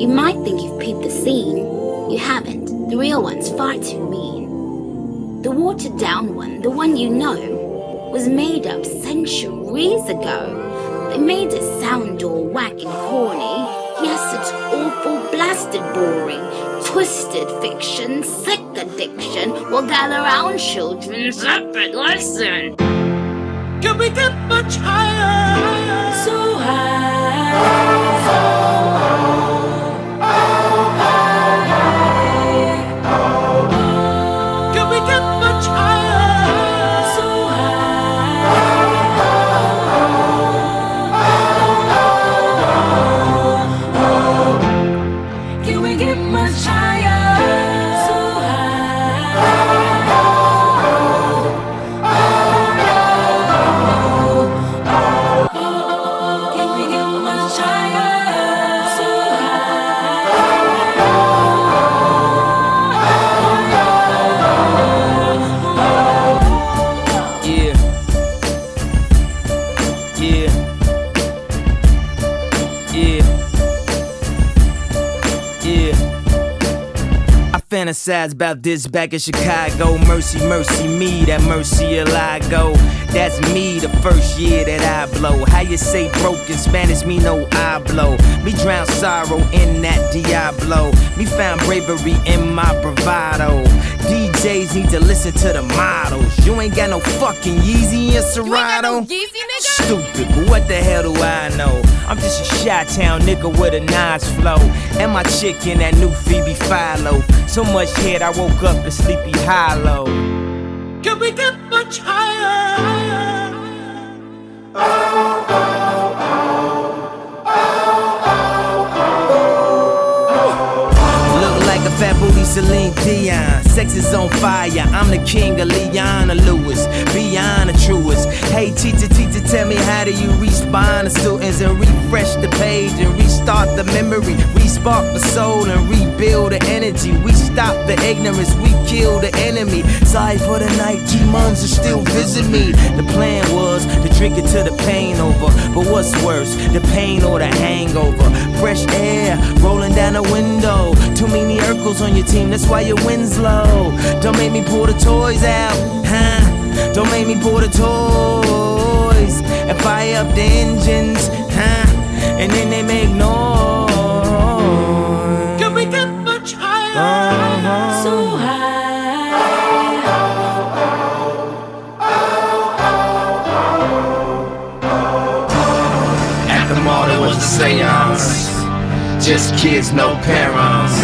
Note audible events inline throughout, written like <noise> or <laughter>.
You might think you've peeped the scene. You haven't. The real one's far too mean. The watered down one, the one you know, was made up centuries ago. They made it sound all whack and corny. Yes, it's awful, blasted boring. Twisted fiction, sick addiction will gather round children. Separate listen. Can we get much higher? So high. Can we Fantasize about this back in Chicago. Mercy, mercy me, that mercy I go. That's me the first year that I blow. How you say broken Spanish, me no I blow. Me drown sorrow in that Diablo. Me found bravery in my bravado. DJs need to listen to the models. You ain't got no fucking Yeezy and Serato. Stupid, but what the hell do I know? I'm just a Chi Town nigga with a nice flow. And my chick in that new Phoebe Philo. So much head, I woke up in sleepy hollow. Can we get much higher? Look Celine Dion. Sex is on fire. I'm the king of Leona Lewis. Beyond the truest. Hey, teacher, teacher, tell me how do you respond to students and refresh the page and restart the memory? Respark the soul and rebuild the energy. We stop the ignorance. We kill the enemy. Sorry for the night. Demons are still visit me. The plan was to drink it till the pain over. But what's worse, the pain or the hangover? Fresh air rolling down the window. Too many Urkels on your team, that's why your win's low. Don't make me pull the toys out, huh? Don't make me pull the toys and fire up the engines, huh? And then they make noise. Just kids, no parents.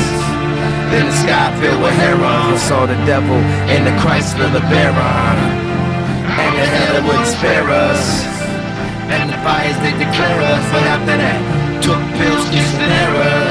Then the sky filled with herons. Saw the devil and the Christ in the Chrysler LeBaron. And the hell it wouldn't spare us. And the fires they declare us. But after that, took pills, kissed and errors.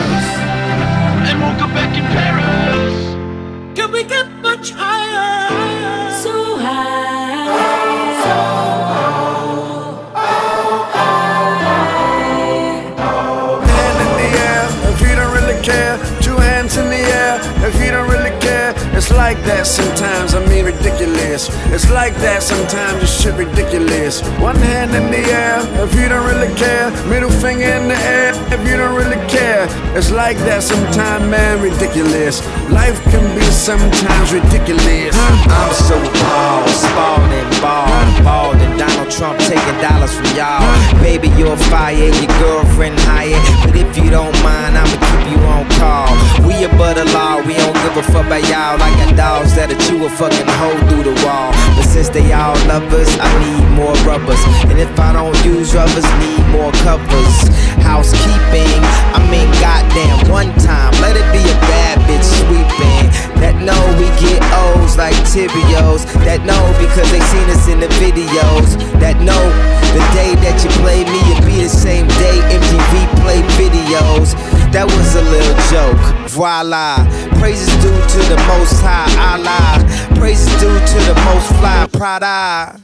That sometimes, I mean ridiculous. It's like that sometimes, it's shit ridiculous. One hand in the air if you don't really care. Middle finger in the air if you don't really care. It's like that sometimes, man, ridiculous. Life can be sometimes ridiculous. I'm so bald, Spalding, bald, bald, and Donald Trump taking dollars from y'all. Baby, you're fired, your girlfriend hired. But if you don't mind, I'ma keep you on call. We above the law, we don't give a fuck about y'all. I got dogs that'll chew a fucking hole through the wall. But since they all love us, I need more rubbers. And if I don't use rubbers, need more covers. Housekeeping, I mean, goddamn, one time, let it be a bad bitch sweeping. That know we get O's like Tibios. That know because they seen us in the videos. That know the day that you play me, it be the same day MTV play videos. That was a little joke. Voila. Praises due to the most high Allah. Praises due to the most fly Prada.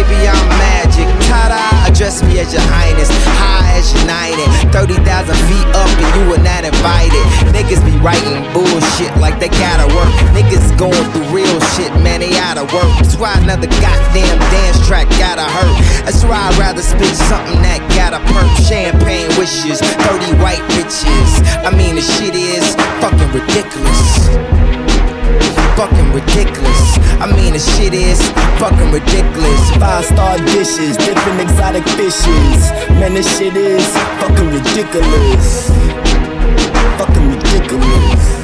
Baby, I'm magic. Ta-da. Address me as your highness. High as united. 30,000 feet up and you were not invited. Niggas be writing bullshit like they gotta work. Niggas going through real shit, man, they outta work. That's why another goddamn dance track gotta hurt. That's why I'd rather spit something that gotta perk. Champagne wishes, 30 white bitches. I mean, the shit is fucking ridiculous fucking ridiculous. I mean, the shit is fucking ridiculous. Five star dishes, different exotic fishes. Man, this shit is fucking ridiculous. Fucking ridiculous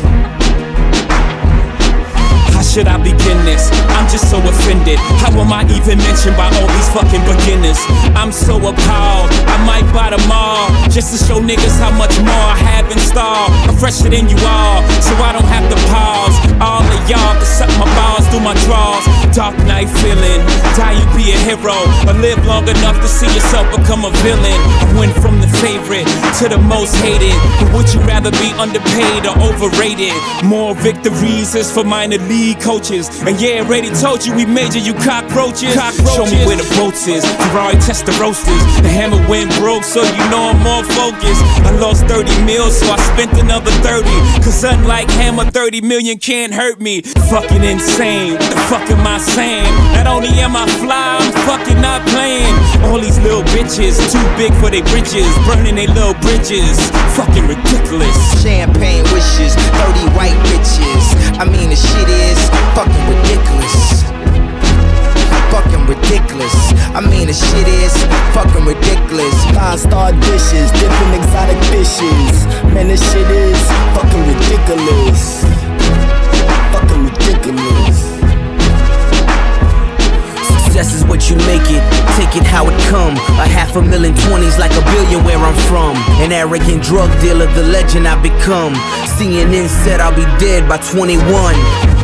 should I begin this? I'm just so offended. How am I even mentioned by all these fucking beginners? I'm so appalled. I might buy them all just to show niggas how much more I have in store. I'm fresher than you all, so I don't have to pause. All of y'all can suck my balls through my drawers. Dark night feeling, die you be a hero, or live long enough to see yourself become a villain. I went from the favorite to the most hated. But would you rather be underpaid or overrated? More victories is for minor league coaches. And yeah, already told you we major you cockroaches. cockroaches. Show me where the boats is. Ferrari Testarossas. The hammer went broke, so you know I'm more focused. I lost 30 mil, so I spent another 30. Cause unlike Hammer, 30 million can't hurt me. Fucking insane. What the fuck am I saying? Not only am I fly, I'm fucking not playing. All these little bitches, too big for their britches. Burning their little bridges. Fucking ridiculous. Champagne wishes, 30 white bitches. I mean, the shit is fucking ridiculous. Fucking ridiculous. I mean, the shit is fucking ridiculous. Five star dishes, different exotic fishes. Man, this shit is fucking ridiculous. Fucking ridiculous. Success is what you make it, take it how it come. A half a million twenties like a billion where I'm from. An arrogant drug dealer, the legend I become. CNN said I'll be dead by 21.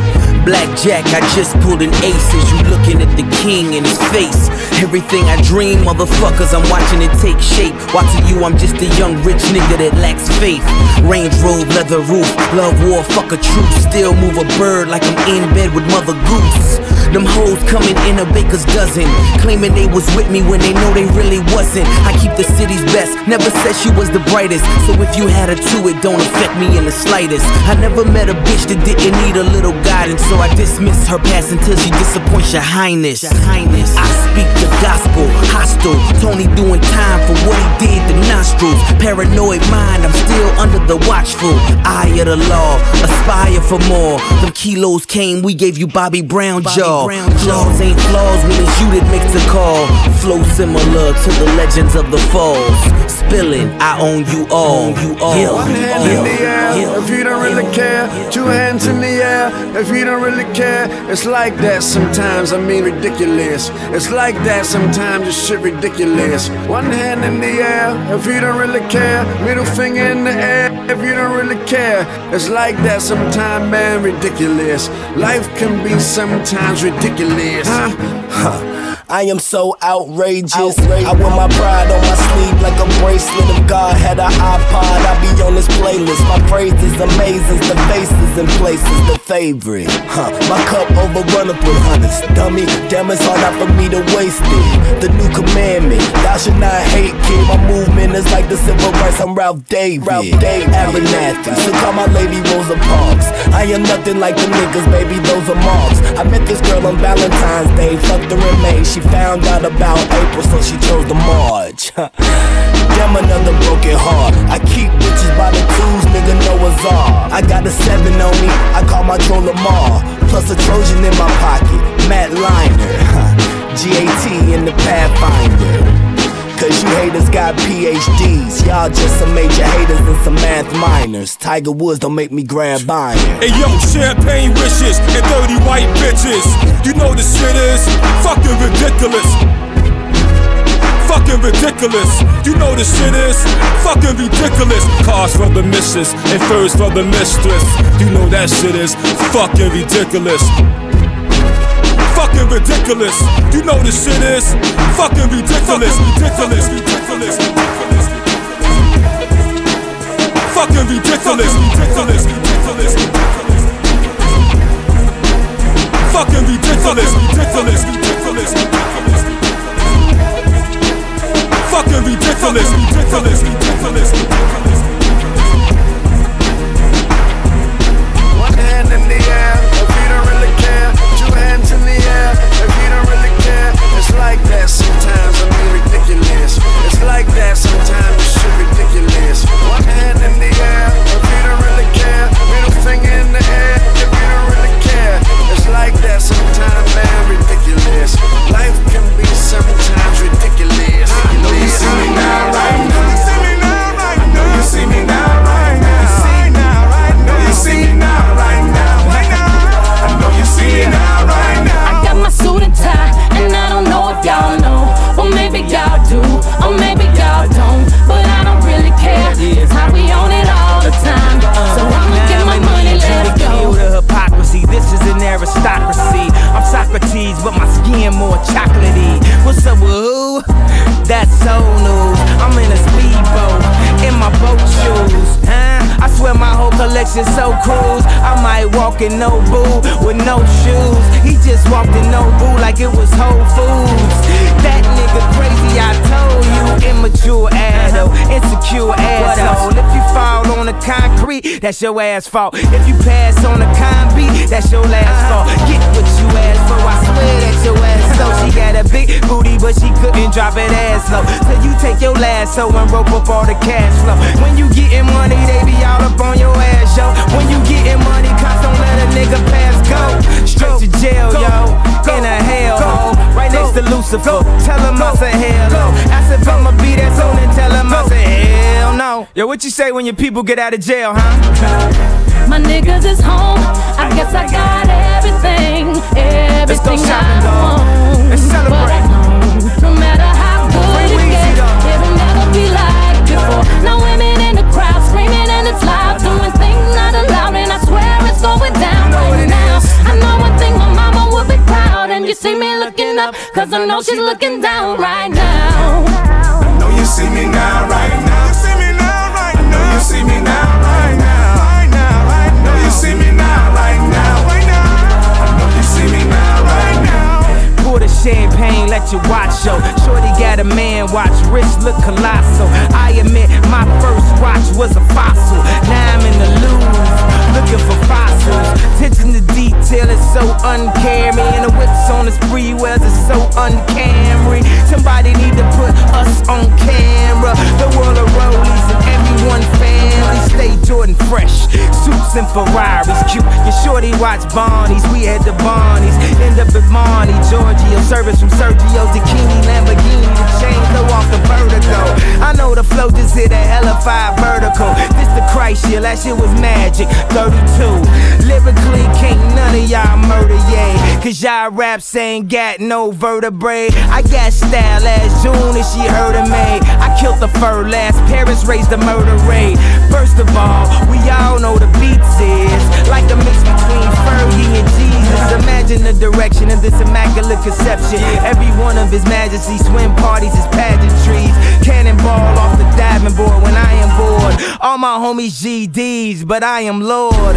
Blackjack, I just pulled an ace as you looking at the king in his face. Everything I dream, motherfuckers, I'm watching it take shape. Watching you, I'm just a young rich nigga that lacks faith. Range Rove, leather roof, love war, fuck a truth. Still move a bird like I'm in bed with Mother Goose. Them hoes coming in a baker's dozen, claiming they was with me when they know they really wasn't. I keep the city's best, never said she was the brightest. So if you had a two, it don't affect me in the slightest. I never met a bitch that didn't need a little guidance. So I dismiss her past until she disappoints your highness. Your highness. I speak the gospel, hostile. Tony doing time for what he did to nostrils. Paranoid mind, I'm still under the watchful eye of the law. Aspire for more. Them kilos came, we gave you Bobby Brown jaw. Flaws ain't flaws when it's you that makes the call. Flow similar to the legends of the falls. Spilling, I own you all. You all. One hand in the air if you don't really care. Two hands in the air if you don't really care. It's like that sometimes, I mean ridiculous. It's like that sometimes, it's shit ridiculous. One hand in the air if you don't really care. Middle finger in the air if you don't really care. It's like that sometimes, man, ridiculous. Life can be sometimes ridiculous. Huh? Huh. I am so outrageous. outrageous. I wear my pride on my sleeve like a bracelet. If God had an iPod, I'd be on this playlist. My phrases amazing, the faces and places, the favorite. Huh. My cup overrunneth with hundreds. Dummy, damn, it's hard not for me to waste it. The new commandment, thou should not hate, kid. My movement is like the civil rights. I'm Ralph David. Ralph David. Abernathy. So call my lady Rosa Parks. I am nothing like the niggas, baby, those are marks. I met this girl on Valentine's Day. Fucked her in May. She found out about April, so she chose the March. <laughs> Damn, another broken heart. I keep bitches by the twos, nigga, Noah's Ark. I got a seven on me, I call my troll Lamar. Plus a Trojan in my pocket, Matt Leinart. <laughs> GAT in the Pathfinder. Cause you haters got PhDs. Y'all just some major haters and some math minors. Tiger Woods don't make me grab iron. Hey yo, champagne wishes and 30 white bitches. You know the shit is fucking ridiculous. Fucking ridiculous. You know the shit is fucking ridiculous. Cars for the missus and furs for the mistress. You know that shit is fucking ridiculous fucking ridiculous. You know this shit is fucking ridiculous. Ridiculous. Ridiculous. Fucking ridiculous. Ridiculous. Ridiculous. Fucking ridiculous. Ridiculous. Ridiculous. Fucking ridiculous. Ridiculous. Ridiculous. One hand in the air, that's your ass fault. If you pass on a con beat, that's your last uh-huh. fault. Get what you asked for, I swear that your ass. <laughs> So she got a big booty, but she couldn't drop it ass low. So you take your last lasso and rope up all the cash flow. When you getting money, they be all up on your ass, yo. When you getting money, cops don't let a nigga pass go. Straight to jail, yo. In a hell right next to Lucifer. Tell him I say hell no. Ask if I'ma be that soon and tell him I say hell no. Yo, what you say when your people get out of jail, huh? My niggas is home. I guess I got everything, everything I want. Let's celebrate. But I know, no matter how good it gets, it'll never be like before. No up, cause I know she's looking down right now. I know you see me now, right now. You see me now, right now. I know you see me now, right now. Right now, right now. I know you see me now, right now. Right now. I know you see me now, right now. Pour the champagne, let you watch yo. Shorty got a man watch, wrist look colossal. I admit my first watch was a fossil. Now I'm in the Louvre, looking for fossils. Attention to detail is so uncaring. And the whips on the sprewells is so uncamry. Somebody need to put us on camera. The world of rollies everyone family. Stay Jordan fresh, suits and Ferraris cute. Your shorty watch Barney's, we had the Barneys. End up at Marnie, Giorgio. Service from Sergio Tacchini, Lamborghini, the chain throw off the vertigo. I know the flow just hit a hella five vertical. This the Christ year, that shit was magic. 32. Lyrically, can't none of y'all murder, yeah. Cause y'all raps ain't got no vertebrae. I got style last June and she heard of me. I killed the fur last, Paris raised the murder rate. First of all, we all know the beats is like a mix between Fergie and Jesus. Imagine the direction of this immaculate conception. Every one of his majesty's swim parties is pageantries. Cannonball off the diving board when I am bored. All my homies GDs, but I am Lord.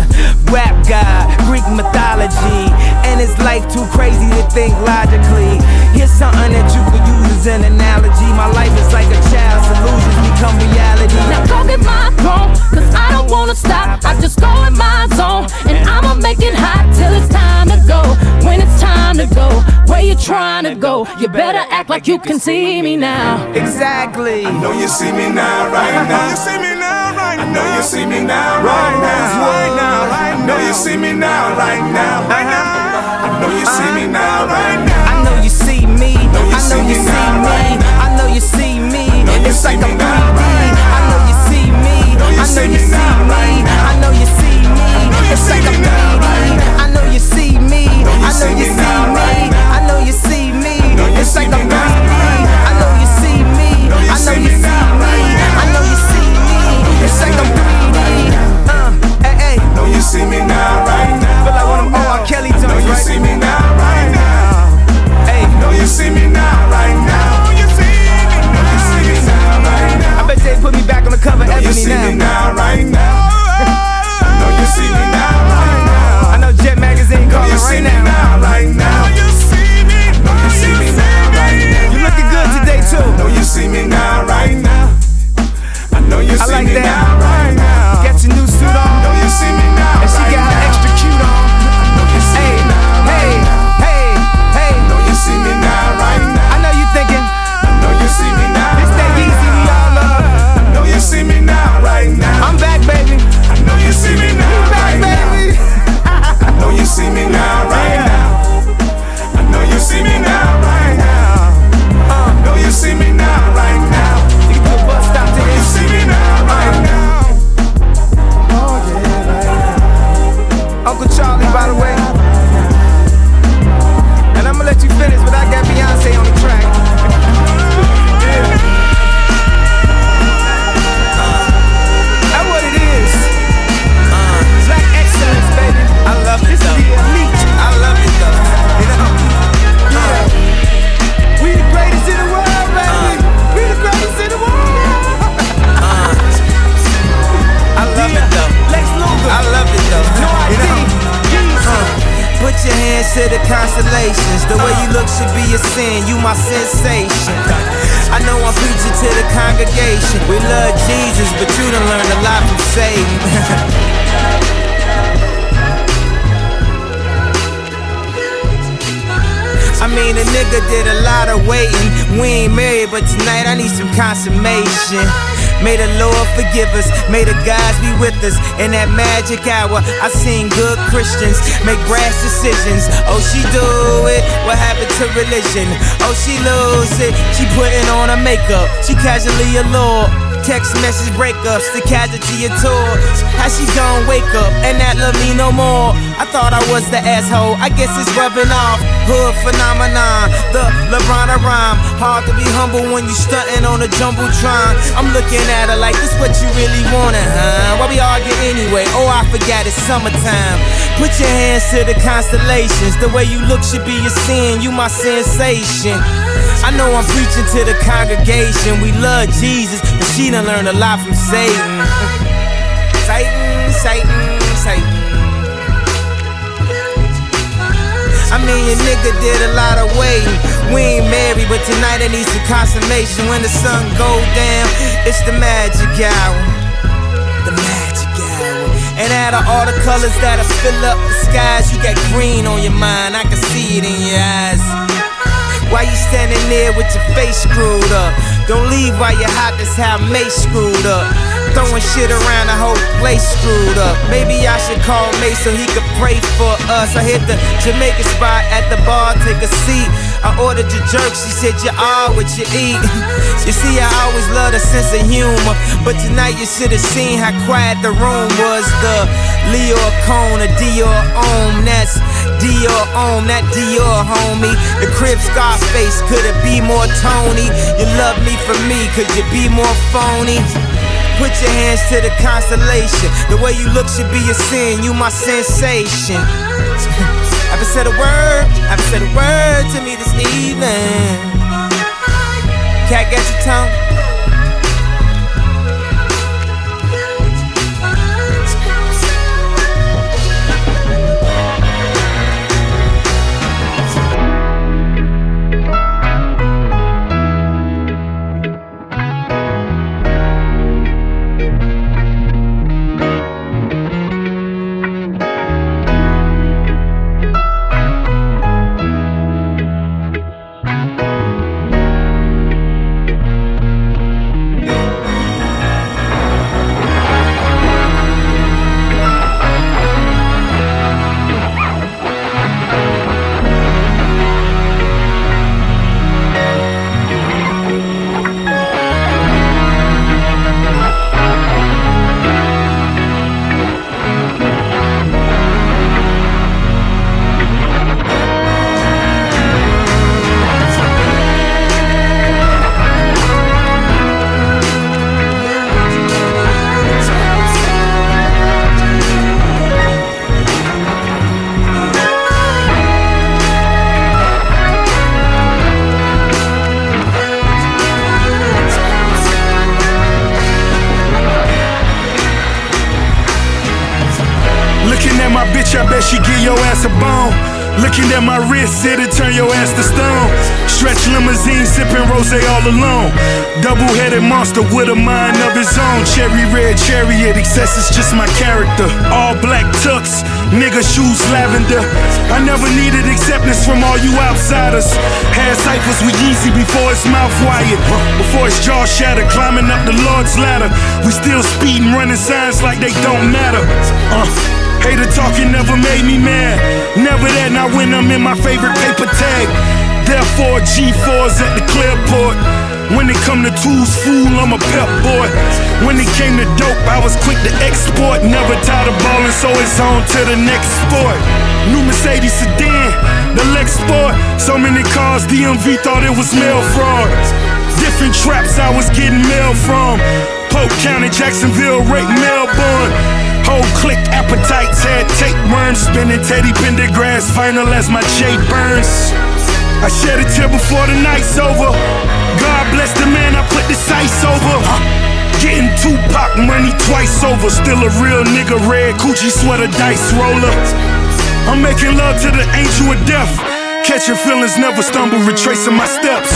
Rap God, Greek mythology. And it's life too crazy to think logically. Here's something that you could use as an analogy. My life is like a child's illusions become reality. Now go get my throne, cause I don't wanna stop. I just go in my zone, and I'ma make it hot till it's time to go. When it's time to go, where you trying to go? You better act like you can see me now. Exactly. I know you see me now, right now. You see me now, right now. I know you see me now, right now. Right now, right now. I know you see me now, right now. I know you see me now, right now. I know you see me. I know you see me. I know you see me. It's like me I'm know you see me. I know you see me. It's like I'm now, 3D. right I know you see me. I know you see me. I know you see me. It's like I'm 3D. I know you see me. I know you see me. I know you see me. It's like I'm 3D. Uh, hey, hey. Know you see me now, you see now. me now, right now. I know you see me now, right now. I know Jet Magazine calling you right now. now. Right now, you see me. Know you see me now, right now. You looking good today too. Know you see me now, right now. I know you see me now. To the constellations. The way you look should be a sin, you my sensation. I know I'm preaching to the congregation. We love Jesus, but you done learned a lot from Satan. <laughs> I mean, a nigga did a lot of waiting. We ain't married, but tonight I need some consummation. May the Lord forgive us, may the gods be with us. In that magic hour, I seen good Christians make brash decisions. Oh, she do it, what happened to religion? Oh, she lose it, she putting on her makeup. She casually allured. Text message breakups, the casualty of tours. How she gon' wake up and not love me no more? I thought I was the asshole, I guess it's rubbing off. Hood phenomenon, the LeBron rhyme. Hard to be humble when you stunting on a jumbotron. I'm looking at her like this what you really wanted, huh? Why we argue anyway? Oh, I forgot it's summertime. Put your hands to the constellations. The way you look should be a sin. You my sensation. I know I'm preaching to the congregation. We love Jesus, but she done learned a lot from Satan. Satan, Satan, I mean, your nigga did a lot of waiting. We ain't married, but tonight I need some consummation. When the sun go down, it's the magic hour. The magic hour. And out of all the colors that'll fill up the skies, you got green on your mind. I can see it in your eyes. Why you standing there with your face screwed up? Don't leave while you're hot, that's how Mase screwed up. Throwing shit around, the whole place screwed up. Maybe I should call Mase so he could pray for us. I hit the Jamaican spot at the bar, take a seat. I ordered your jerk, she said you are what you eat. <laughs> You see, I always love a sense of humor, but tonight you should have seen how quiet the room was. The Leo Cone, a Dior Homme, that's Dior Homme, that Dior homie. The crib Scarface, could it be more Tony? You love me for me, could you be more phony? Put your hands to the constellation. The way you look should be a sin. You my sensation. <laughs> Haven't said a word. Haven't said a word to me this evening. Cat, got your tongue? Cherry red chariot, excess is just my character. All black tux, nigga shoes lavender. I never needed acceptance from all you outsiders. Had ciphers with Yeezy before his mouth wired. Before his jaw shattered, climbing up the Lord's ladder. We still speeding, running signs like they don't matter. Uh. Hater talking never made me mad. Never that, not when I'm in my favorite paper tag. Therefore, G4s at the Clearport. When it come to tools, fool, I'm a pep boy. When it came to dope, I was quick to export. Never tired of ballin', so it's on to the next sport. New Mercedes sedan, the Lex Sport. So many cars, DMV thought it was mail fraud. Different traps I was getting mail from. Polk County, Jacksonville, Rake, Melbourne. Whole click appetite, appetites had tapeworms spinning Teddy Pendergrass final as my J burns. I shed a tear before the night's over. God bless the man I put the sights over. Getting Tupac money twice over. Still a real nigga, red Gucci sweater dice roller. I'm making love to the angel of death. Catching feelings, never stumble, retracing my steps.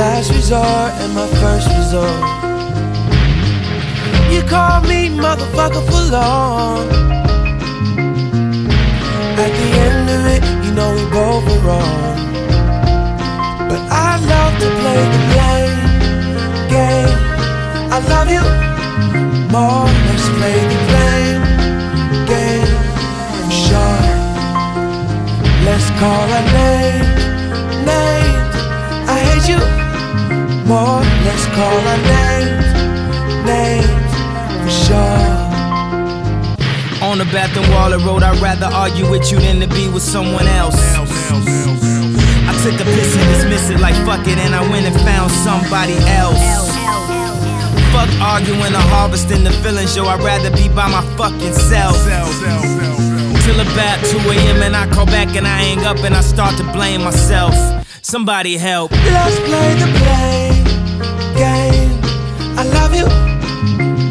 Last resort and my first resort. You call me motherfucker for long. At the end of it, you know we both were wrong. But I love to play the blame game. I love you more. Let's play the blame game. Sure. Let's call our name, name. I hate you more. Let's call our names, names for sure. On the bathroom wall of road, I'd rather argue with you than to be with someone else. I took a piss and dismissed it like fuck it, and I went and found somebody else. Fuck arguing or harvesting the feelings, yo. I'd rather be by my fucking self. Till about 2 a.m. and I call back and I hang up and I start to blame myself. Somebody help. Let's play the blame game. I love you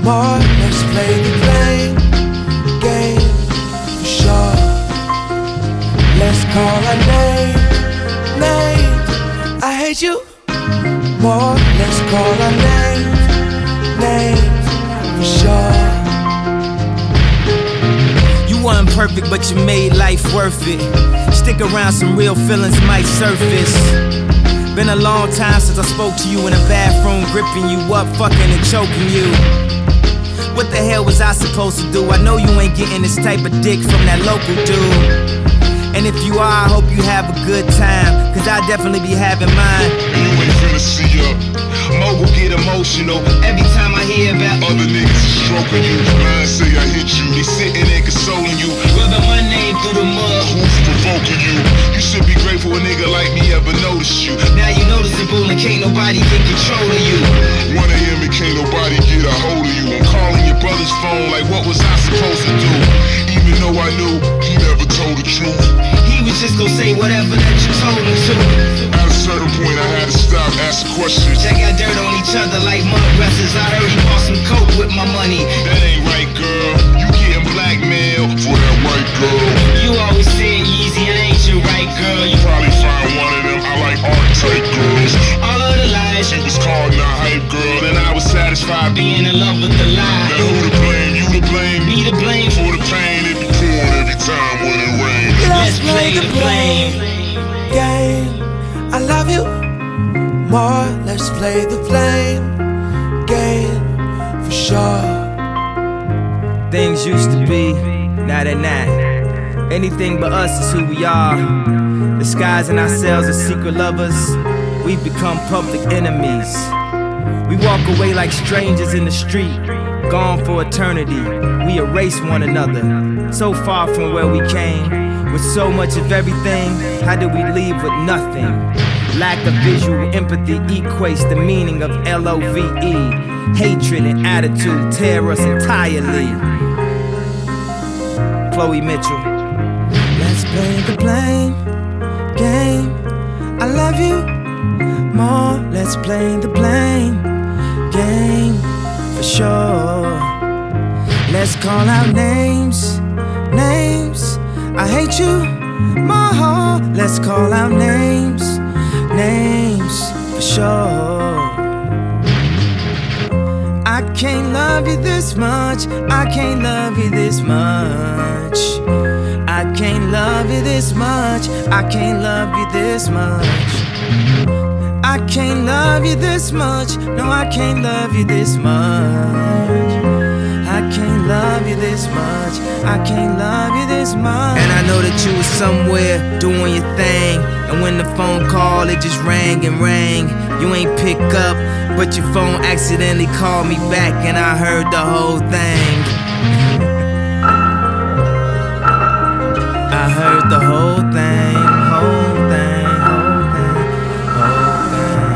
more. Let's play the blame game for sure. Let's call our name, names. I hate you more. Let's call our names, names for sure. You weren't perfect, but you made life worth it. Stick around, some real feelings might surface. Been a long time since I spoke to you in a bathroom, gripping you up, fucking and choking you. What the hell was I supposed to do? I know you ain't getting this type of dick from that local dude. And if you are, I hope you have a good time, cause I definitely be having mine. You ain't finna see ya. Mogul get emotional every time hear about other niggas stroking you. Mine say I hit you, they sitting there consoling you. Rubbing my name through the mud. Who's provoking you? You should be grateful a nigga like me ever noticed you. Now you noticeable and can't nobody get control of you. 1 a.m. and can't nobody get a hold of you. I'm calling your brother's phone like what was I supposed to do? Even though I knew he never told the truth. He was just gonna say whatever that you told him to. At a certain point, I had to stop asking questions. Check out dirt on each other like mud wrestlers. I heard he bought some coke with my money. That ain't right, girl. You getting blackmailed for that white girl. You always saying easy, I ain't your right girl. You probably find one of them. I like art type girls. All of the lies. She was called a hype girl, and I was satisfied being in love with the lie. Now who to blame? You to blame? Me to blame for the pain it be pouring every time when it rains. Let's play the blame game. Love you more. Let's play the blame game for sure. Things used to be, now they're not. Anything but us is who we are. Disguising ourselves as secret lovers, we've become public enemies. We walk away like strangers in the street, gone for eternity. We erase one another, so far from where we came. With so much of everything, how do we leave with nothing? Lack of visual empathy equates the meaning of L O V E. Hatred and attitude tear us entirely. Chloe Mitchell. Let's play the blame game. I love you more. Let's play the blame game for sure. Let's call out names, names. I hate you more. Let's call out names, names for sure. I can't love you this much. I can't love you this much. I can't love you this much. I can't love you this much. I can't love you this much. No, I can't love you this much. I can't love you this much. I can't love you this much. And I know that you were somewhere doing your thing. And when the phone call, it just rang and rang. You ain't pick up, but your phone accidentally called me back, and I heard the whole thing. I heard the whole thing, whole thing, whole thing, whole thing.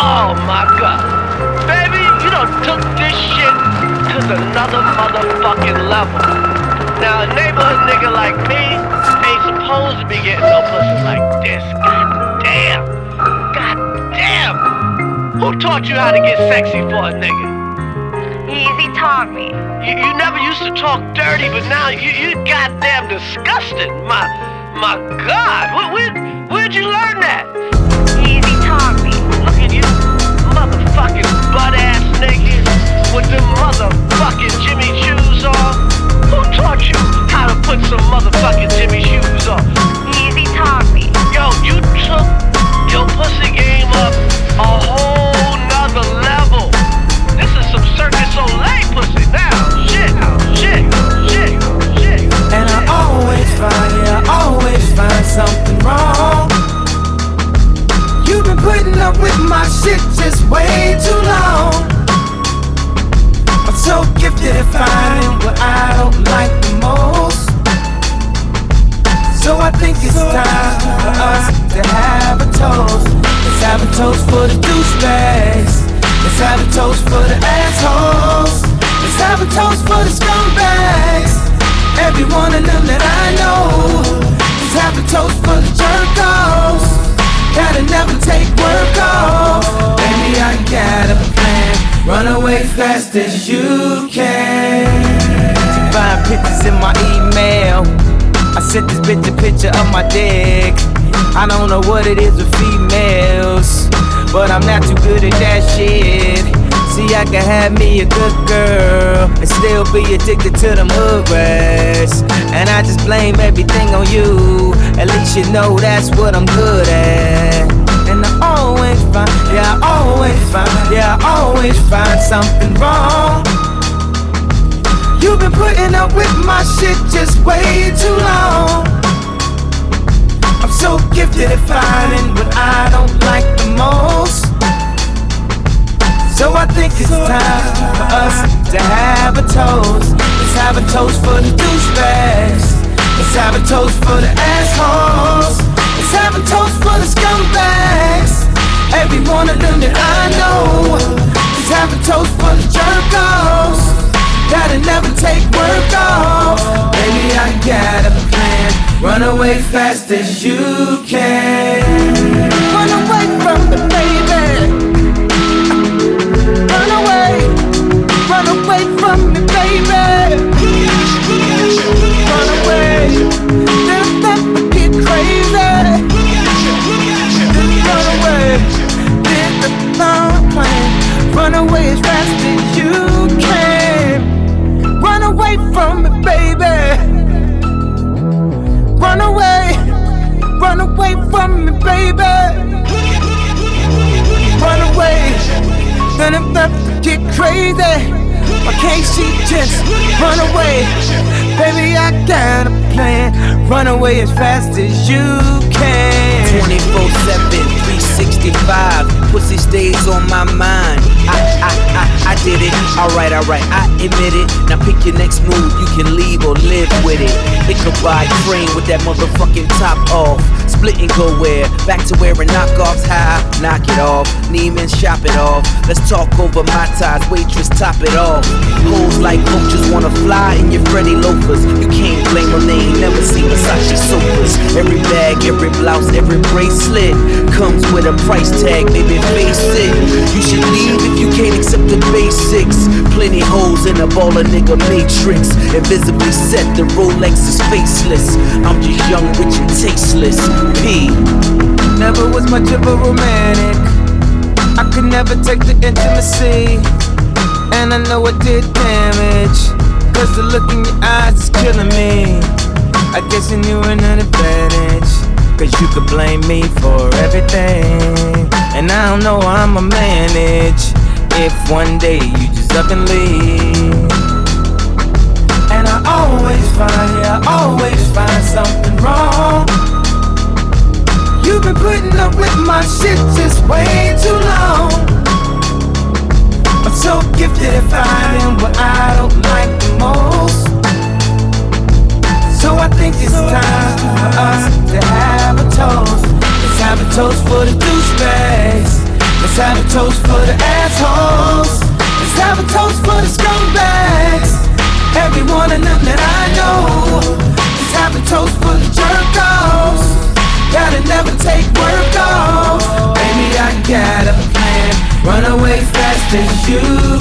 Oh my god. To another motherfucking level. Now, a neighborhood nigga like me ain't supposed to be getting no pussy like this. God damn. God damn. Who taught you how to get sexy for a nigga? Easy taught me. You, you never used to talk dirty, but now you, you goddamn disgusting. My, my God. Where, where, where'd you learn that? Easy taught me. Look at you, motherfucking butt ass niggas with the motherfucking put some motherfucking Jimmy shoes on? Easy taught me. Yo, you took your pussy game up a whole nother level. This is some Cirque du Soleil pussy now. Shit, shit, shit, shit. And I always find, yeah, I always find something wrong. You've been putting up with my shit just way too long. I'm so gifted at finding what I don't like I think it's time for us to have a toast. Let's have a toast for the douchebags. Let's have a toast for the assholes. Let's have a toast for the scumbags. Every one of them that I know. Let's have a toast for the jerk-offs. Gotta never take work off. Baby, I got a plan. Run away fast as you can. Find pictures in my email. Sent this bitch a picture of my dick. I don't know what it is with females, but I'm not too good at that shit. See, I can have me a good girl and still be addicted to them hood rats. And I just blame everything on you. At least you know that's what I'm good at. And I always find, yeah, I always find, yeah, I always find something wrong. You've been putting up with my shit just way too long. I'm so gifted at finding what I don't like the most. So I think it's time for us to have a toast. Let's have a toast for the douchebags. Let's have a toast for the assholes. Let's have a toast for the scumbags. Every one of them that I know. Let's have a toast for the jerk-offs. Gotta never take work off. Baby, I got a plan. Run away fast as you can. Run away from the baby. Run away. Run away from me, baby. Run away. Then never get crazy. Run away. Did the thumb plan. Run away as fast from me, baby. Run away. Run away from me, baby. Run away. Then I'm about to get crazy. Why can't she just run away? Baby, I got a plan. Run away as fast as you can. 24 7, 365. Pussy stays on my mind. I, I, I, I did it. Alright, alright, I admit it. Now pick your next move. You can leave or live with it. Ichabod crane with that motherfucking top off. Split and go where? Back to wearing knockoffs high. Knock it off. Neiman shop it off. Let's talk over my ties. Waitress, top it off. Hoes like roaches wanna fly in your Freddy loafers. You can't blame them, they ain't never seen Versace sofas. Every bag, every blouse, every bracelet comes with a price tag, baby, face it. You should leave if you can't accept the basics. Plenty holes in a baller nigga matrix. Invisibly set, the Rolex is faceless. I'm just young, rich, and tasteless. P. Never was much of a romantic. I could never take the intimacy. And I know it did damage. Cause the look in your eyes is killing me. I guess you knew an advantage. Cause you could blame me for everything. And I don't know how I'ma manage if one day you just up and leave. And I always find, yeah, I always find something wrong. You've been putting up with my shit just way too long. I'm so gifted at finding what I don't like the most. So I think it's time for us to have a toast. Let's have a toast for the douchebags. Let's have a toast for the assholes. Let's have a toast for the scumbags. Every one of them that I know. Let's have a toast for the away you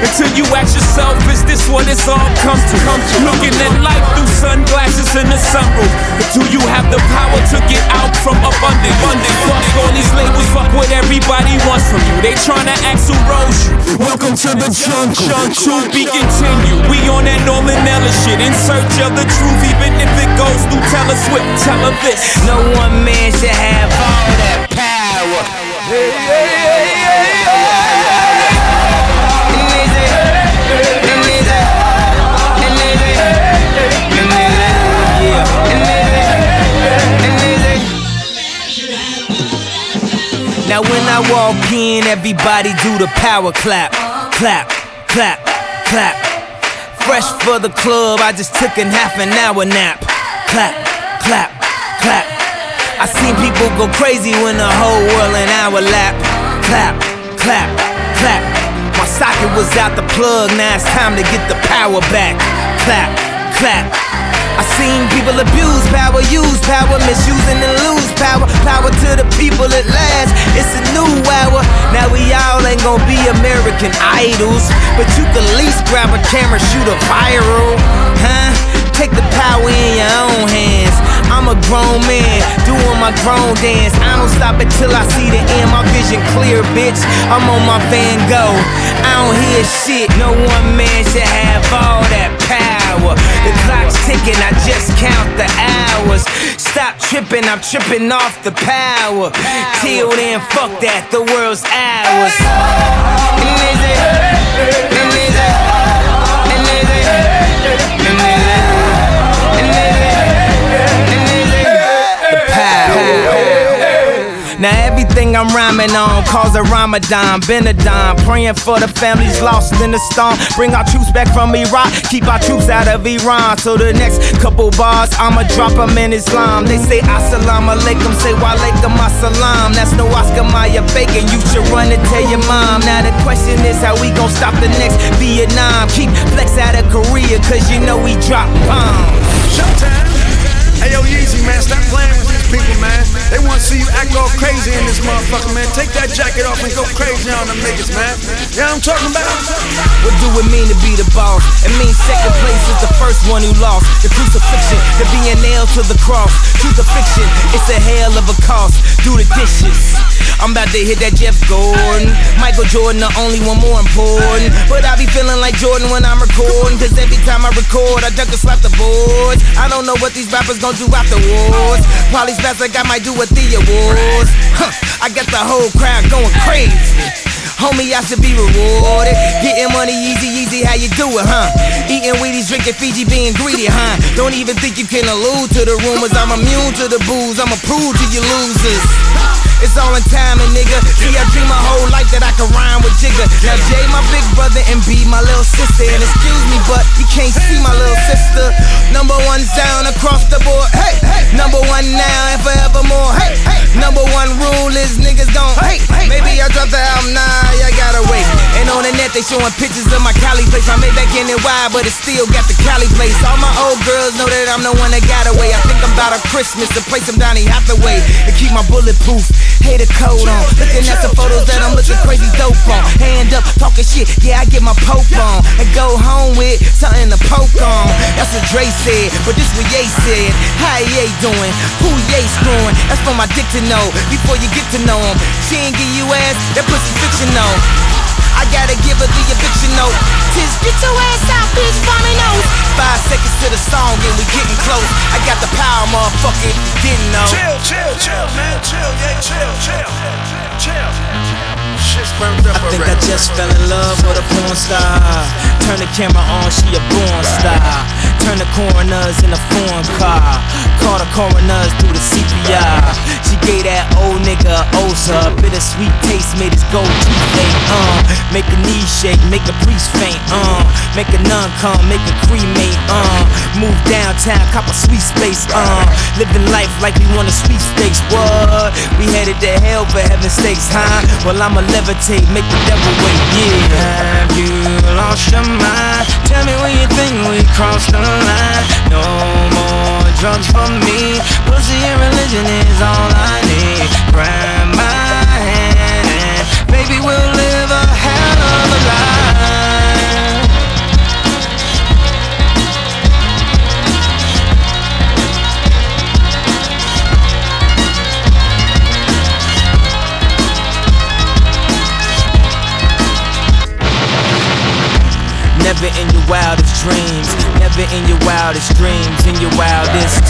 Until you ask yourself, is this what it's all come to? Come to. Looking at life through sunglasses in the sunroof. Do you have the power to get out from abundance? Abundance. Fuck all these labels, fuck what everybody wants from you. They tryna ask who rose you. Welcome to the jungle. To be continued. We on that Norman Ellis shit. In search of the truth, even if it goes through Taylor Swift. Tell her this. No one man should have all that power. Hey, hey, hey, hey, hey. Now when I walk in, everybody do the power clap, clap, clap, clap. Fresh for the club, I just took a half an hour nap. Clap, clap, clap. I seen people go crazy when the whole world an hour lap. Clap, clap, clap. My socket was out the plug, now it's time to get the power back. Clap, clap. I seen people abuse power, use power, misusing and lose power. Power to the people at last. It's a new hour. Now we all ain't gonna be American idols, but you can at least grab a camera, shoot a viral, huh? Take the power in your own hands. I'm a grown man doing my grown dance. I don't stop until I see the end. My vision clear, bitch. I'm on my Van Gogh. I don't hear shit. No one man should have all that power. The clock's ticking. I just count the hours. Stop tripping. I'm tripping off the power. Till then, fuck that. The world's ours. And is it? And is it? I'm rhyming on calls a Ramadan, Benadine, praying for the families lost in the storm. Bring our troops back from Iraq, keep our troops out of Iran. So the next couple bars, I'ma drop them in Islam. They say Assalamu alaikum, say wa walaikum assalam. That's no Oscar Mayer bacon, you should run and tell your mom. Now the question is how we gon' stop the next Vietnam. Keep flex out of Korea, cause you know we drop bombs. Showtime. Hey yo, Yeezy, man, stop playing with these people, man. They want to see you act all crazy in this motherfucker, man. Take that jacket off and go crazy on them niggas, man. What I'm talking about? What do it mean to be the boss? It means second place is the first one who lost. The crucifixion, to being nailed to the cross. Truth or fiction, it's a hell of a cost. Do the dishes. I'm about to hit that Jeff Gordon. Michael Jordan, the only one more important. But I be feeling like Jordan when I'm recording. Cause every time I record, I duck and slap the boards. I don't know what these rappers gon' do afterwards. Probably like I might do with the awards. Huh, I got the whole crowd going crazy. Homie, I should be rewarded. Getting money easy, easy, how you do it, huh? Eating Wheaties, drinking Fiji, being greedy, huh? Don't even think you can allude to the rumors. I'm immune to the booze, I'ma prove to you losers. It's all in timing, nigga. See, I dream my whole life that I could rhyme with Jigga. Now Jay, my big brother, and B, my little sister. And excuse me, but you can't see my little sister. Number one sound across the board. Hey, hey. Number one now and forevermore. Hey, hey. Number one rule is niggas gon' hate. Maybe I dropped the album, nah, y'all gotta wait. And on the net, they showing pictures of my Cali place. I made back in it wide, but it still got the Cali place. All my old girls know that I'm the one that got away. I think I'm about a Christmas to play some Donny Hathaway and keep my bulletproof. Hater coat on. Looking at the photos that I'm looking crazy dope on. Hand up, talking shit, yeah, I get my poke on. And go home with something to poke on. That's what Dre said, but this what Ye said. How Ye doing? Who Ye screwing? That's for my dick to know before you get to know him. She ain't give you ass, that pussy fictional. I gotta give her the eviction note. Tis get your ass out, bitch, mommy knows. Five seconds to the song and we getting close. I got the power, motherfucker, if you didn't know. Chill, chill, chill, man, chill, yeah, chill, chill, chill. Burned up I think I just fell in love with a porn star. Turn the camera on, she a born star. Turn the coroners in a foreign car. Call the coroners through the CPI. She gave that old nigga a ulcer. Bittersweet taste made his gold teeth fake. Uh, make a knee shake, make a priest faint. Uh, make a nun come, make a cremate. Uh, move downtown, cop a sweet space. Uh, living life like we want a sweet stakes. What? We headed to hell for heaven's sakes, huh? Well, I'ma levitate, make the devil wait. Yeah. Have you lost your mind? Tell me when you think we crossed the line. No more drugs for me. Pussy and religion is all I need. My wildest dreams, in your wildest.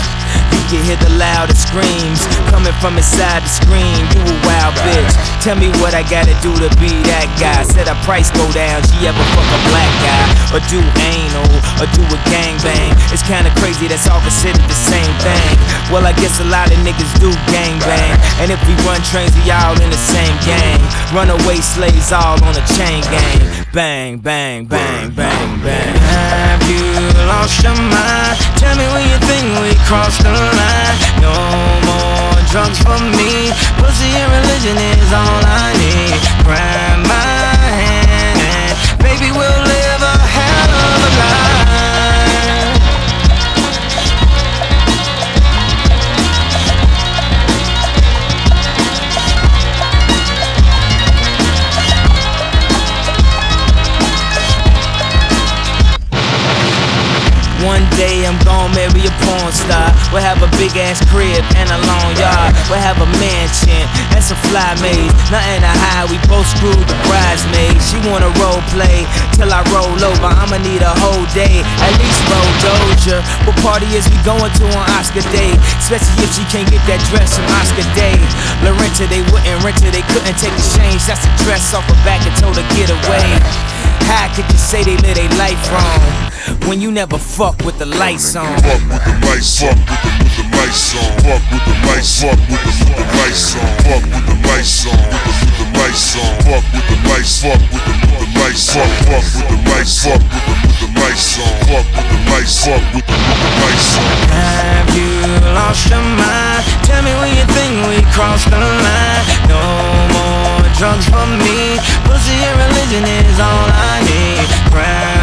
You can hear the loudest screams coming from inside the screen. You a wild bitch. Tell me what I gotta do to be that guy. Said her price go down. She ever fuck a black guy or do anal or do a gangbang? It's kinda crazy. That's all considered the same thing. Well, I guess a lot of niggas do gangbang. And if we run trains, we all in the same gang. Runaway slaves all on a chain gang. Bang, bang, bang, bang, bang. Have you lost your mind? Tell me when you think we crossed the line. No more drugs for me. Pussy and religion is all I need. Grab my hand, and baby, we'll live a hell of a life. I'm gon' marry a porn star. We'll have a big ass crib and a long yard. We'll have a mansion and some fly maids. Nothing to hide, we both screwed the bridesmaids. She wanna role play till I roll over. I'ma need a whole day, at least roll Doja. What party is we going to on Oscar Day? Especially if she can't get that dress from Oscar Day. Lorenta, they wouldn't rent her, they couldn't take the change. That's the dress off her back and told her get away. How could you say they live their life wrong when you never fuck with the lights on? Fuck with the lights on. With the, with the lights on. Fuck with the lights. Fuck with the, with the lights on. Fuck with the lights on. With the, with the lights on. Fuck with the lights. Fuck with the, with the lights. Fuck, fuck with the lights. Fuck with the, with the lights on. Fuck with the lights. Fuck with the, with the lights on. Have you lost your mind? Tell me when you think we crossed the line. No more drugs for me. Pussy and religion is all I need. Grab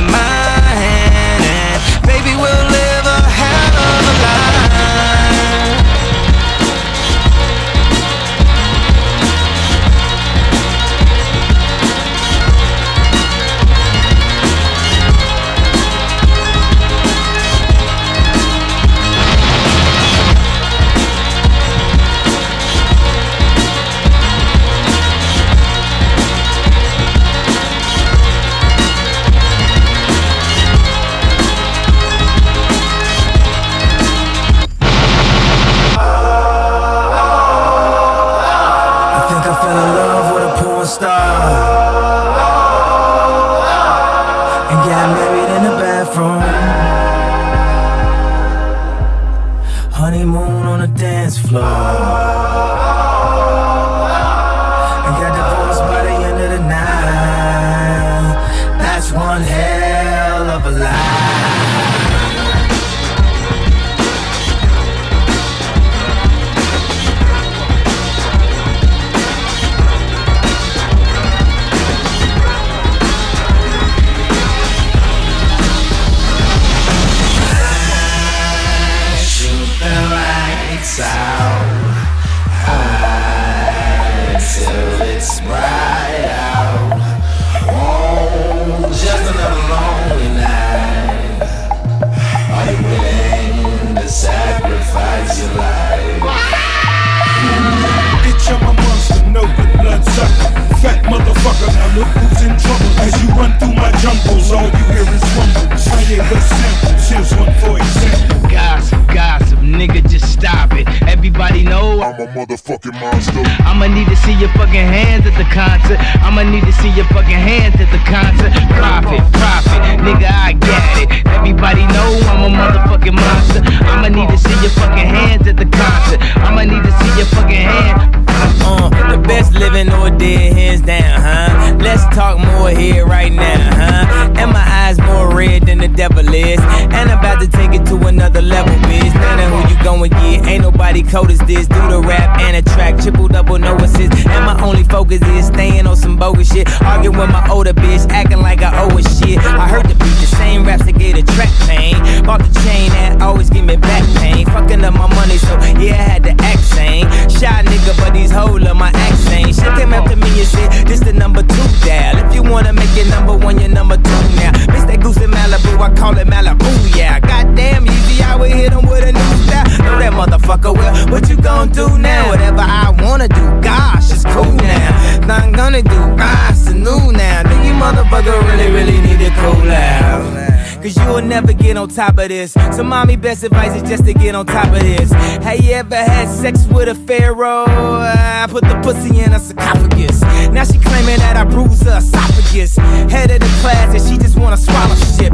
Gossip, gossip, nigga, just stop it. Everybody know I'm a motherfucking monster. I'ma need to see your fucking hands at the concert. I'ma need to see your fucking hands at the concert. Profit, profit, nigga, I get it. Everybody know I'm a motherfucking monster. I'ma need to see your fucking hands at the concert. I'ma need to see your fucking hands. Uh, the best living or dead, hands down, huh? Let's talk more here right now, huh? And my eyes more red than the devil is. And I'm about to take it to another level, bitch. None of who you going get. Ain't nobody cold as this. Do the rap and a track, triple double, no assist. And my only focus is staying on some bogus shit. Arguing with my older bitch, acting like I owe a shit. I heard the beat, the same raps that gave the track pain. Bought the chain that always give me back pain. Fucking up my money, so yeah, I had to act sane. Shy nigga, but these hoes love my accent. She came up to me and said, This the number two dial. If you wanna make it number one, you're number two now. Miss that goose in Malibu, I call it Malibu, yeah. Goddamn easy, I would hit him with a new style. Know that motherfucker well. What you gon' do now? Whatever I wanna do, gosh, it's cool now. Nothing gonna do, ah, it's new now. Do you motherfucker really, really need to cool out? Cause you will never get on top of this. So, mommy, best advice is just to get on top of this. Have you ever had sex with a pharaoh? I put the pussy in a sarcophagus. Now she claiming that I bruised her esophagus. Head of the class, and she just wanna swallow shit.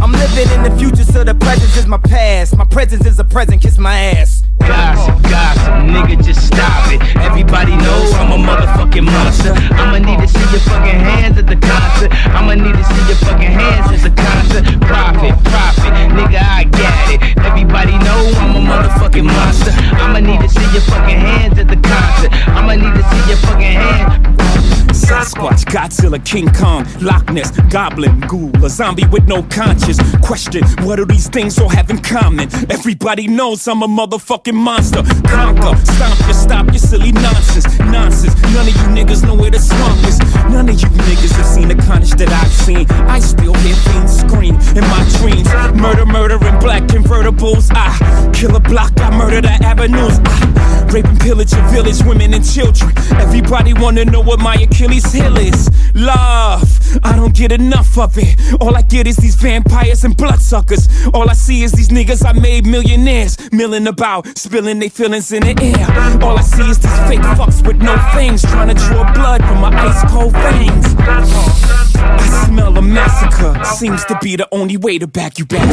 I'm living in the future, so the present is my past. My presence is a present, kiss my ass. Gossip, gossip, nigga, just stop it. Everybody knows I'm a motherfucking monster. I'ma need to see your fucking hands at the concert. I'ma need to see your fucking hands at the concert. Profit, profit, nigga, I got it. Everybody know I'm a motherfucking monster. I'ma need to see your fucking hands at the concert. I'ma need to see your fucking hands. Sasquatch, Godzilla, King Kong, Loch Ness, Goblin, Ghoul, a zombie with no conscience. Question, what do these things all have in common? Everybody knows I'm a motherfucking monster. Conquer, stomp you, stop your silly nonsense. Nonsense, none of you niggas know where the swamp is. None of you niggas have seen the carnage that I've seen. I still hear fiends scream in my dreams. Murder, murder in black convertibles. I kill a block, I murder the avenues. I rape and pillage your village, women and children. Everybody wanna know what my Achilles heel is. Love, I don't get enough of it. All I get is these vampires and bloodsuckers. All I see is these niggas I made millionaires, milling about, spilling their feelings in the air. All I see is these fake fucks with no fangs, trying to draw blood from my ice cold veins. I smell a massacre. Seems to be the only way to back you back.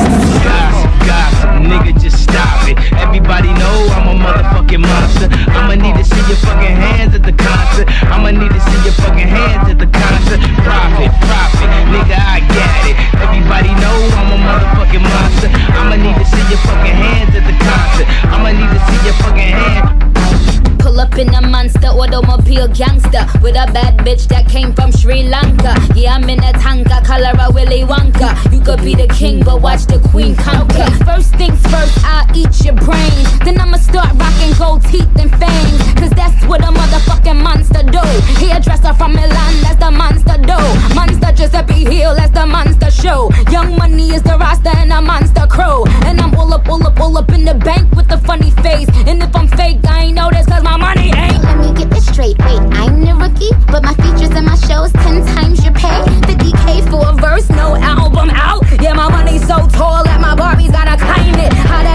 Gossip, gossip, nigga, just stop it. Everybody know I'm a motherfucking monster. I'ma need to see your fucking hands at the concert. I'ma need to see your fucking hands at the concert. Profit, profit, nigga, I got it. Everybody know I'm a motherfucking monster. I'ma need to see your fucking hands at the concert. I'ma need to see your fucking hands. Pull up in a monster automobile gangster with a bad bitch that came from Sri Lanka. Yeah, I'm in a tanka, color a Willy Wonka. You could be the king, but watch the queen conquer. First things first, I'll eat your brains. Then I'ma start rocking gold teeth and fangs. Cause that's what a motherfucking monster do. Hairdresser from Milan, that's the monster do. Monster Giuseppe Hill, that's the monster show. Young money is the roster and a monster crow. And I'm all up, all up, all up in the bank with the funny face. And if I'm fake, I ain't know this cause my money eh? ain't. Let me get this straight. Wait, I'm the rookie, but my features and my shows ten times your pay. 50k for a verse, no album out. Yeah, my money's so tall that my Barbies gotta climb it. Hotter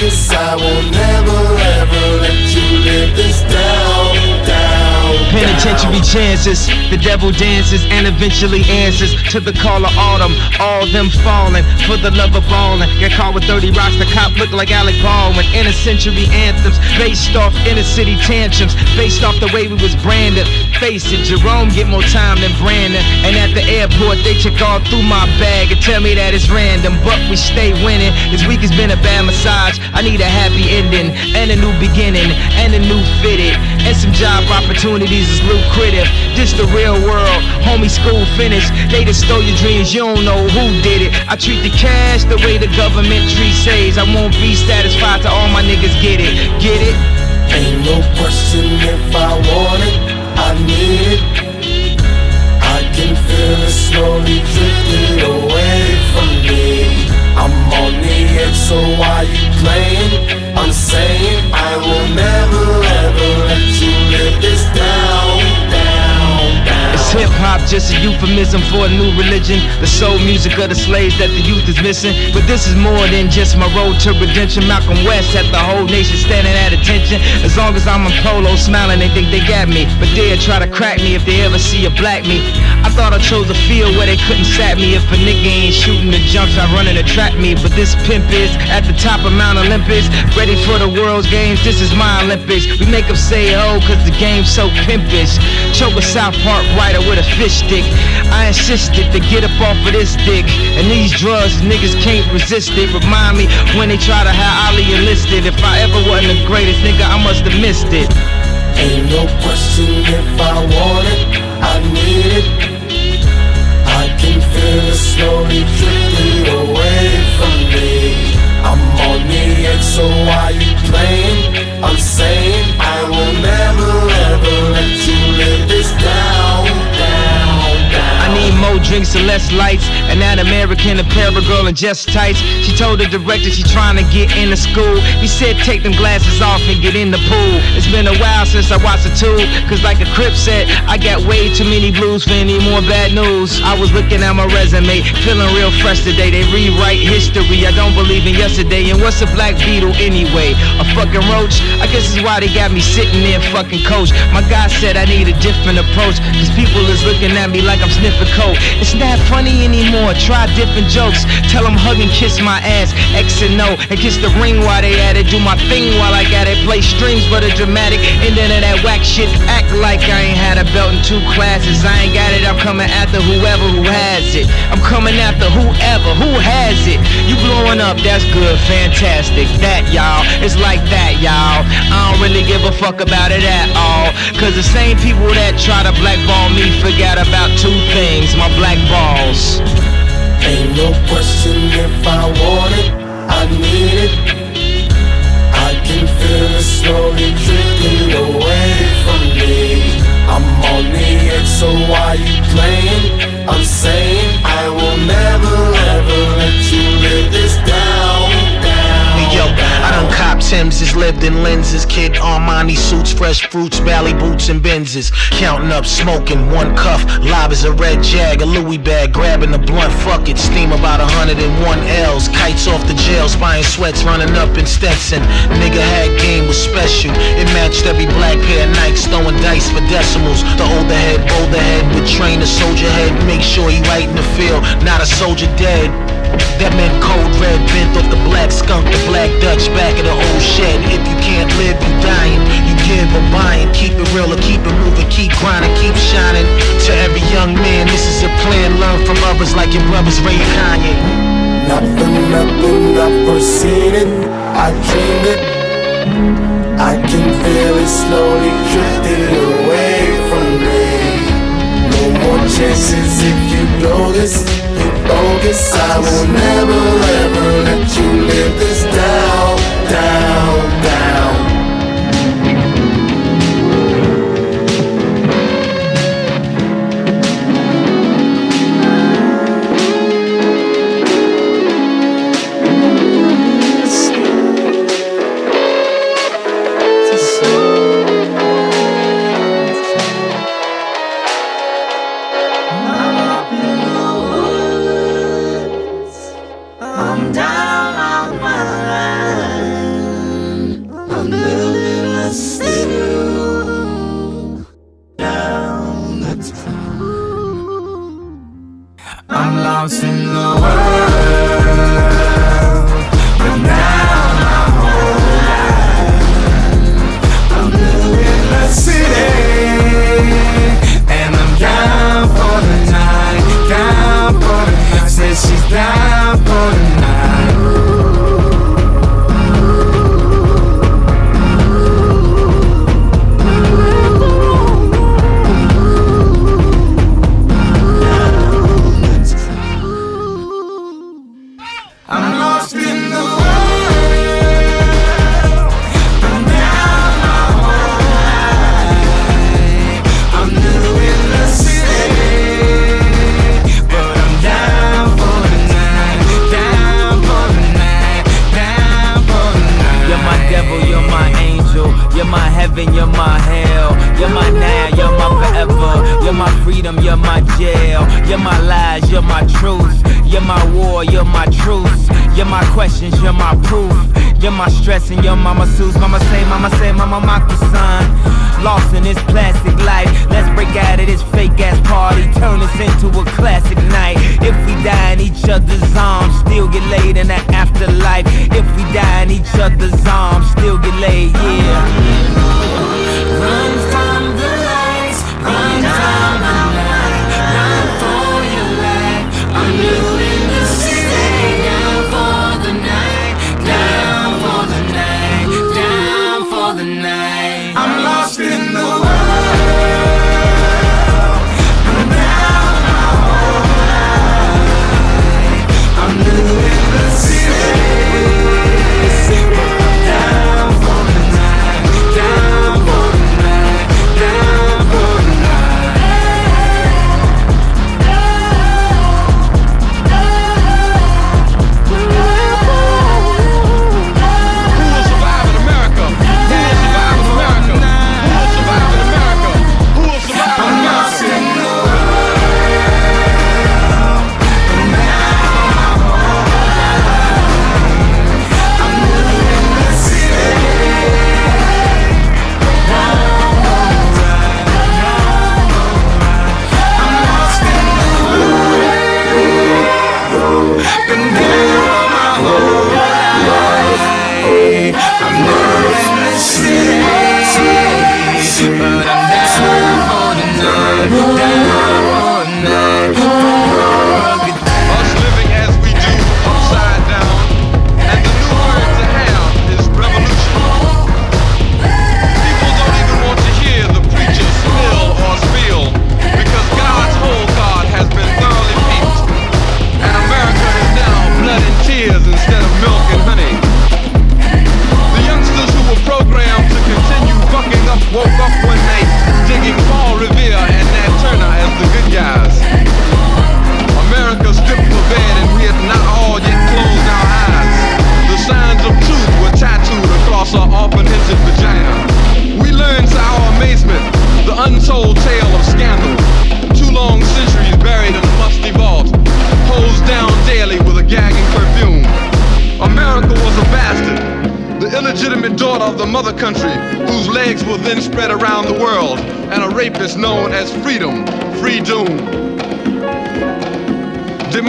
I will never ever let you live this down, down. Penitentiary chances, the devil dances and eventually answers to the call of autumn. All them falling for the love of ballin'. Get caught with 30 rocks, the cop look like Alec Baldwin. Inner century anthems based off inner city tantrums, based off the way we was branded. Face it, Jerome get more time than Brandon. And at the airport, they check all through my bag and tell me that it's random, but we stay winning. This week has been a bad massage. I need a happy ending and a new beginning and a new fitted and some job opportunities is lucrative. This the real world, homie. School finished. They just stole your dreams. You don't know who did it. I treat the cash the way the government treats says. I won't be satisfied till all my niggas get it. Get it? Ain't no question if I want it, I need it. I can feel it slowly drifting away from me. I'm on the edge, so why you playing? I'm saying I will never ever let you live this down, hip hop just a euphemism for a new religion? The soul music of the slaves that the youth is missing. But this is more than just my road to redemption. Malcolm West had the whole nation standing at attention. As long as I'm in polo smiling, they think they got me. But they'll try to crack me if they ever see a black me. I thought I chose a field where they couldn't sap me. If a nigga ain't shooting the jumps, I running to trap me. But this pimp is at the top of Mount Olympus, ready for the world's games. This is my Olympics. We make them say oh, cause the game's so pimpish. Choke a South Park writer with a fish stick. I insisted to get up off of this dick. And these drugs, niggas can't resist it. Remind me when they try to have Ali enlisted. If I ever wasn't the greatest nigga, I must have missed it. Ain't no question if I want it, I need it. That American apparel girl in just tights. She told the director she trying to get into school. He said take them glasses off and get in the pool. It's been a while since I watched the two. Cause like a crip said, I got way too many blues for any more bad news. I was looking at my resume, feeling real fresh today. They rewrite history. I don't believe in yesterday. And what's a black beetle anyway? A fucking roach? I guess is why they got me sitting there fucking coach. My guy said I need a different approach. Cause people is looking at me like I'm sniffing coke. It's not funny anymore. Try different jokes. Tell them hug and kiss my ass. X and O. And kiss the ring while they at it. Do my thing while I got it. Play strings but a dramatic. And then of that whack shit. Act like I ain't had a belt in two classes. I ain't got it. I'm coming after whoever who has it. I'm coming after whoever who has it. You blowing up. That's good. Fantastic. That y'all. It's like that y'all. I don't really give a fuck about it at all. Cause the same people that try to blackball me forgot about two things. My black balls. Ain't no question if I want it, I need it. I can feel it slowly drifting away from me. I'm on the edge, so why you playing? I'm saying I will never ever let you I done cop Tim's, has lived in lenses, kid Armani suits, fresh fruits, Bally boots and Benzes. Counting up, smoking, one cuff, live as a red jag, a Louis bag, grabbing the blunt, fuck it, steam about 101 L's, kites off the jail, spying sweats running up in Stetson. Nigga had game was special, it matched every black pair of Nikes, throwing dice for decimals. The older head, bolder head, would train a soldier head, make sure he right in the field, not a soldier dead. That meant cold red bent off the black skunk, the black Dutch back of the old shed. If you can't live, you dying. You give or buying. Keep it real or keep it moving, keep grinding, keep shining. To every young man, this is a plan. Learn from others like your brothers Ray and Kanye. Nothing, nothing, I've foreseen it. I dreamed it. I can feel it slowly drifting away chances if you blow this. You bogus. I will never ever let you live this down, down, down. Stress your mama suits, mama say, mama say, mama mock the sun. Lost in this plastic life, let's break out of this fake ass party, turn this into a classic night. If we die in each other's arms, still get laid in the afterlife. If we die in each other's arms, still get laid, yeah. Run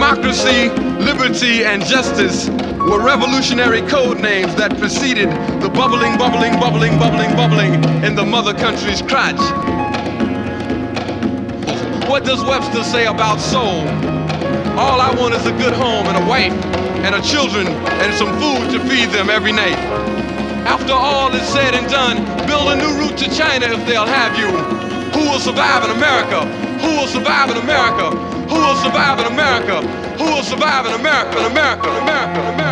Democracy, liberty, and justice were revolutionary code names that preceded the bubbling, bubbling, bubbling, bubbling, bubbling in the mother country's crotch. What does Webster say about soul? All I want is a good home and a wife and a children and some food to feed them every night. After all is said and done, build a new route to China if they'll have you. Who will survive in America? Who will survive in America? Who will survive in America? Who will survive in America? In America, America, America,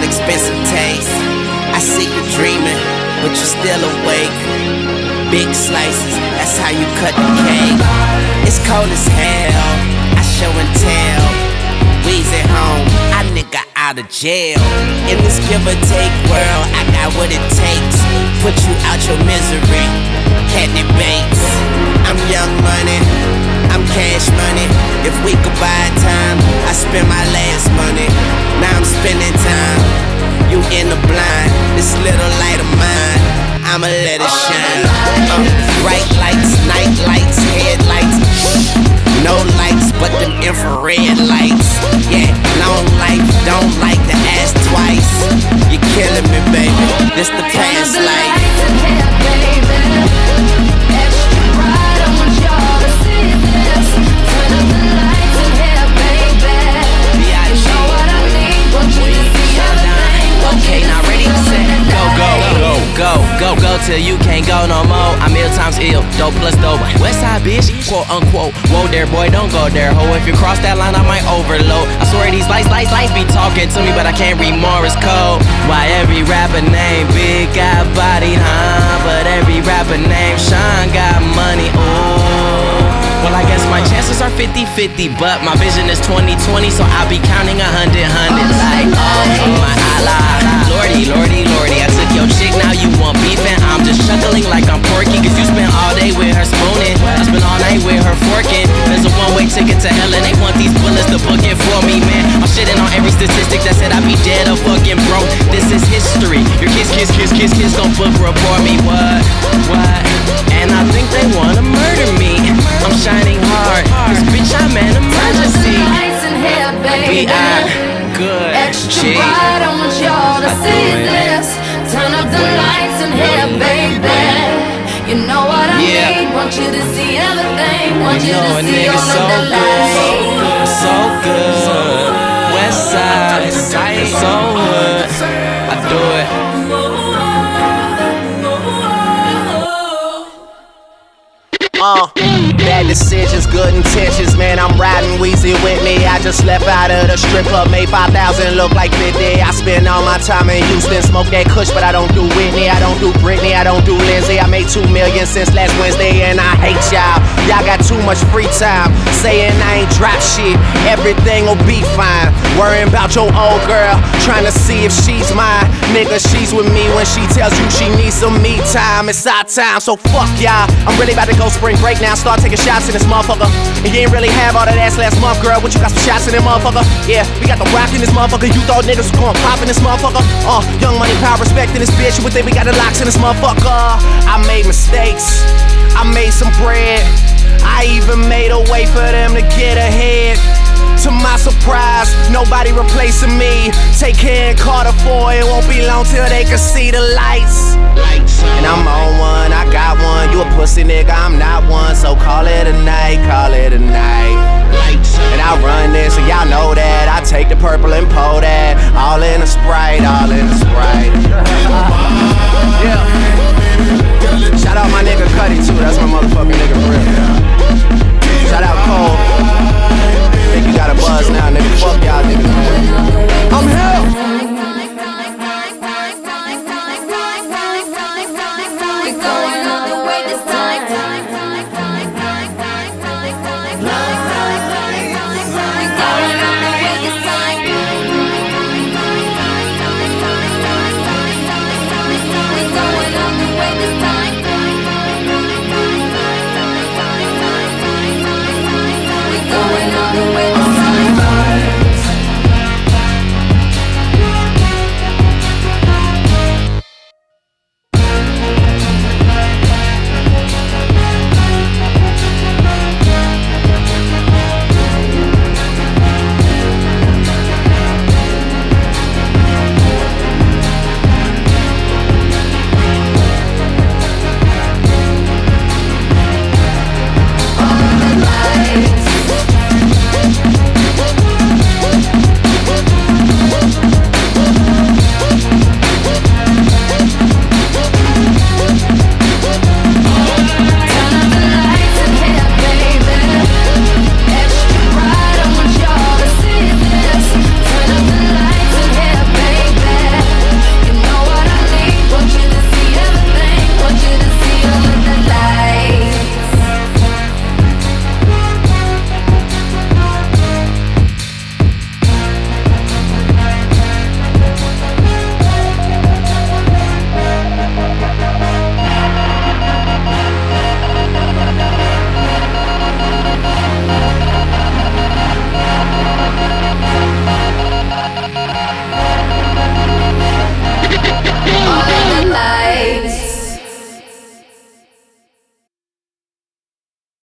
got expensive taste. I see you dreaming, but you're still awake. Big slices, that's how you cut the cake. It's cold as hell, I show and tell. We's at home, I nigga out of jail. In this give or take world, I got what it takes. Put you out your misery, cat debates. I'm young money, cash money. If we could buy time, I spend my last money. Now I'm spending time. You in the blind, this little light of mine. I'ma let it shine. Uh, bright lights, night lights, headlights. No lights, but them infrared lights. Yeah, long life, don't like to ask twice. You're killing me, baby. This the past life. Go, go, go, till you can't go no more. I'm ill times ill, dope plus dope. West side bitch, quote unquote. Whoa there, boy, don't go there, ho. If you cross that line, I might overload. I swear these lights, lights, lights be talking to me, but I can't read Morris code. Why every rapper name Big got body, huh? But every rapper name Sean got money, ooh. Well, I guess my chances are 50 50, but my vision is 2020, so I'll be counting a hundred, hundred. Like, oh, my Allah. Lordy, lordy, lordy. I took your chick, now you want beef, and I'm just chuckling like I'm porky, cause you spent all day with her spooning. I spent all night with her forking. There's a one way ticket to hell, and they want these bullets to book it for me, man. I'm shitting on every statistic that said I'd be dead or fucking broke. This is history. Your kiss, kiss, kiss, kiss, kiss, don't book report me. What? What? And I think they wanna murder Be I good. Extra G. bright, I want y'all to I do see it. this. Turn up the lights in here, baby. You know what I Yeah. need. Want you to see everything. Want you, You know to see nigga all so of the lights. So good. West side, so good. I do it. Uh, bad decisions, good intentions, man. I'm riding Weezy with me. I just left out of the strip club, made 5,000 look like 50. I spend all my time in Houston, smoke that kush, but I don't do Whitney. I don't do Britney, I don't do Lindsay. I made 2 million since last Wednesday, and I hate y'all. Y'all got too much free time, saying I ain't drop shit. Everything will be fine. Worrying about your old girl, trying to see if she's mine. Nigga, she's with me when she tells you she needs some me time. It's our time, so fuck y'all. I'm really about to go spring break now. Start taking shots in this motherfucker. And you ain't really have all that ass last month, girl. What you got some shots in this motherfucker? Yeah, we got the rock in this motherfucker. You thought niggas was going pop in this motherfucker? Uh, young money, power, respect in this bitch. You would think we got the locks in this motherfucker. I made mistakes. I made some bread. I even made a way for them to get ahead. To my surprise, nobody replacing me. Take care and Carter boy. it won't be long till they can see the lights. And I'm on one, I got one. You a pussy nigga, I'm not one. So call it a night, call it a night. And I run this, and y'all know that. I take the purple and pull that. All in a sprite, all in a sprite. yeah. Shout out my nigga Cuddy too, that's my motherfucking nigga for real. Shout out Cole.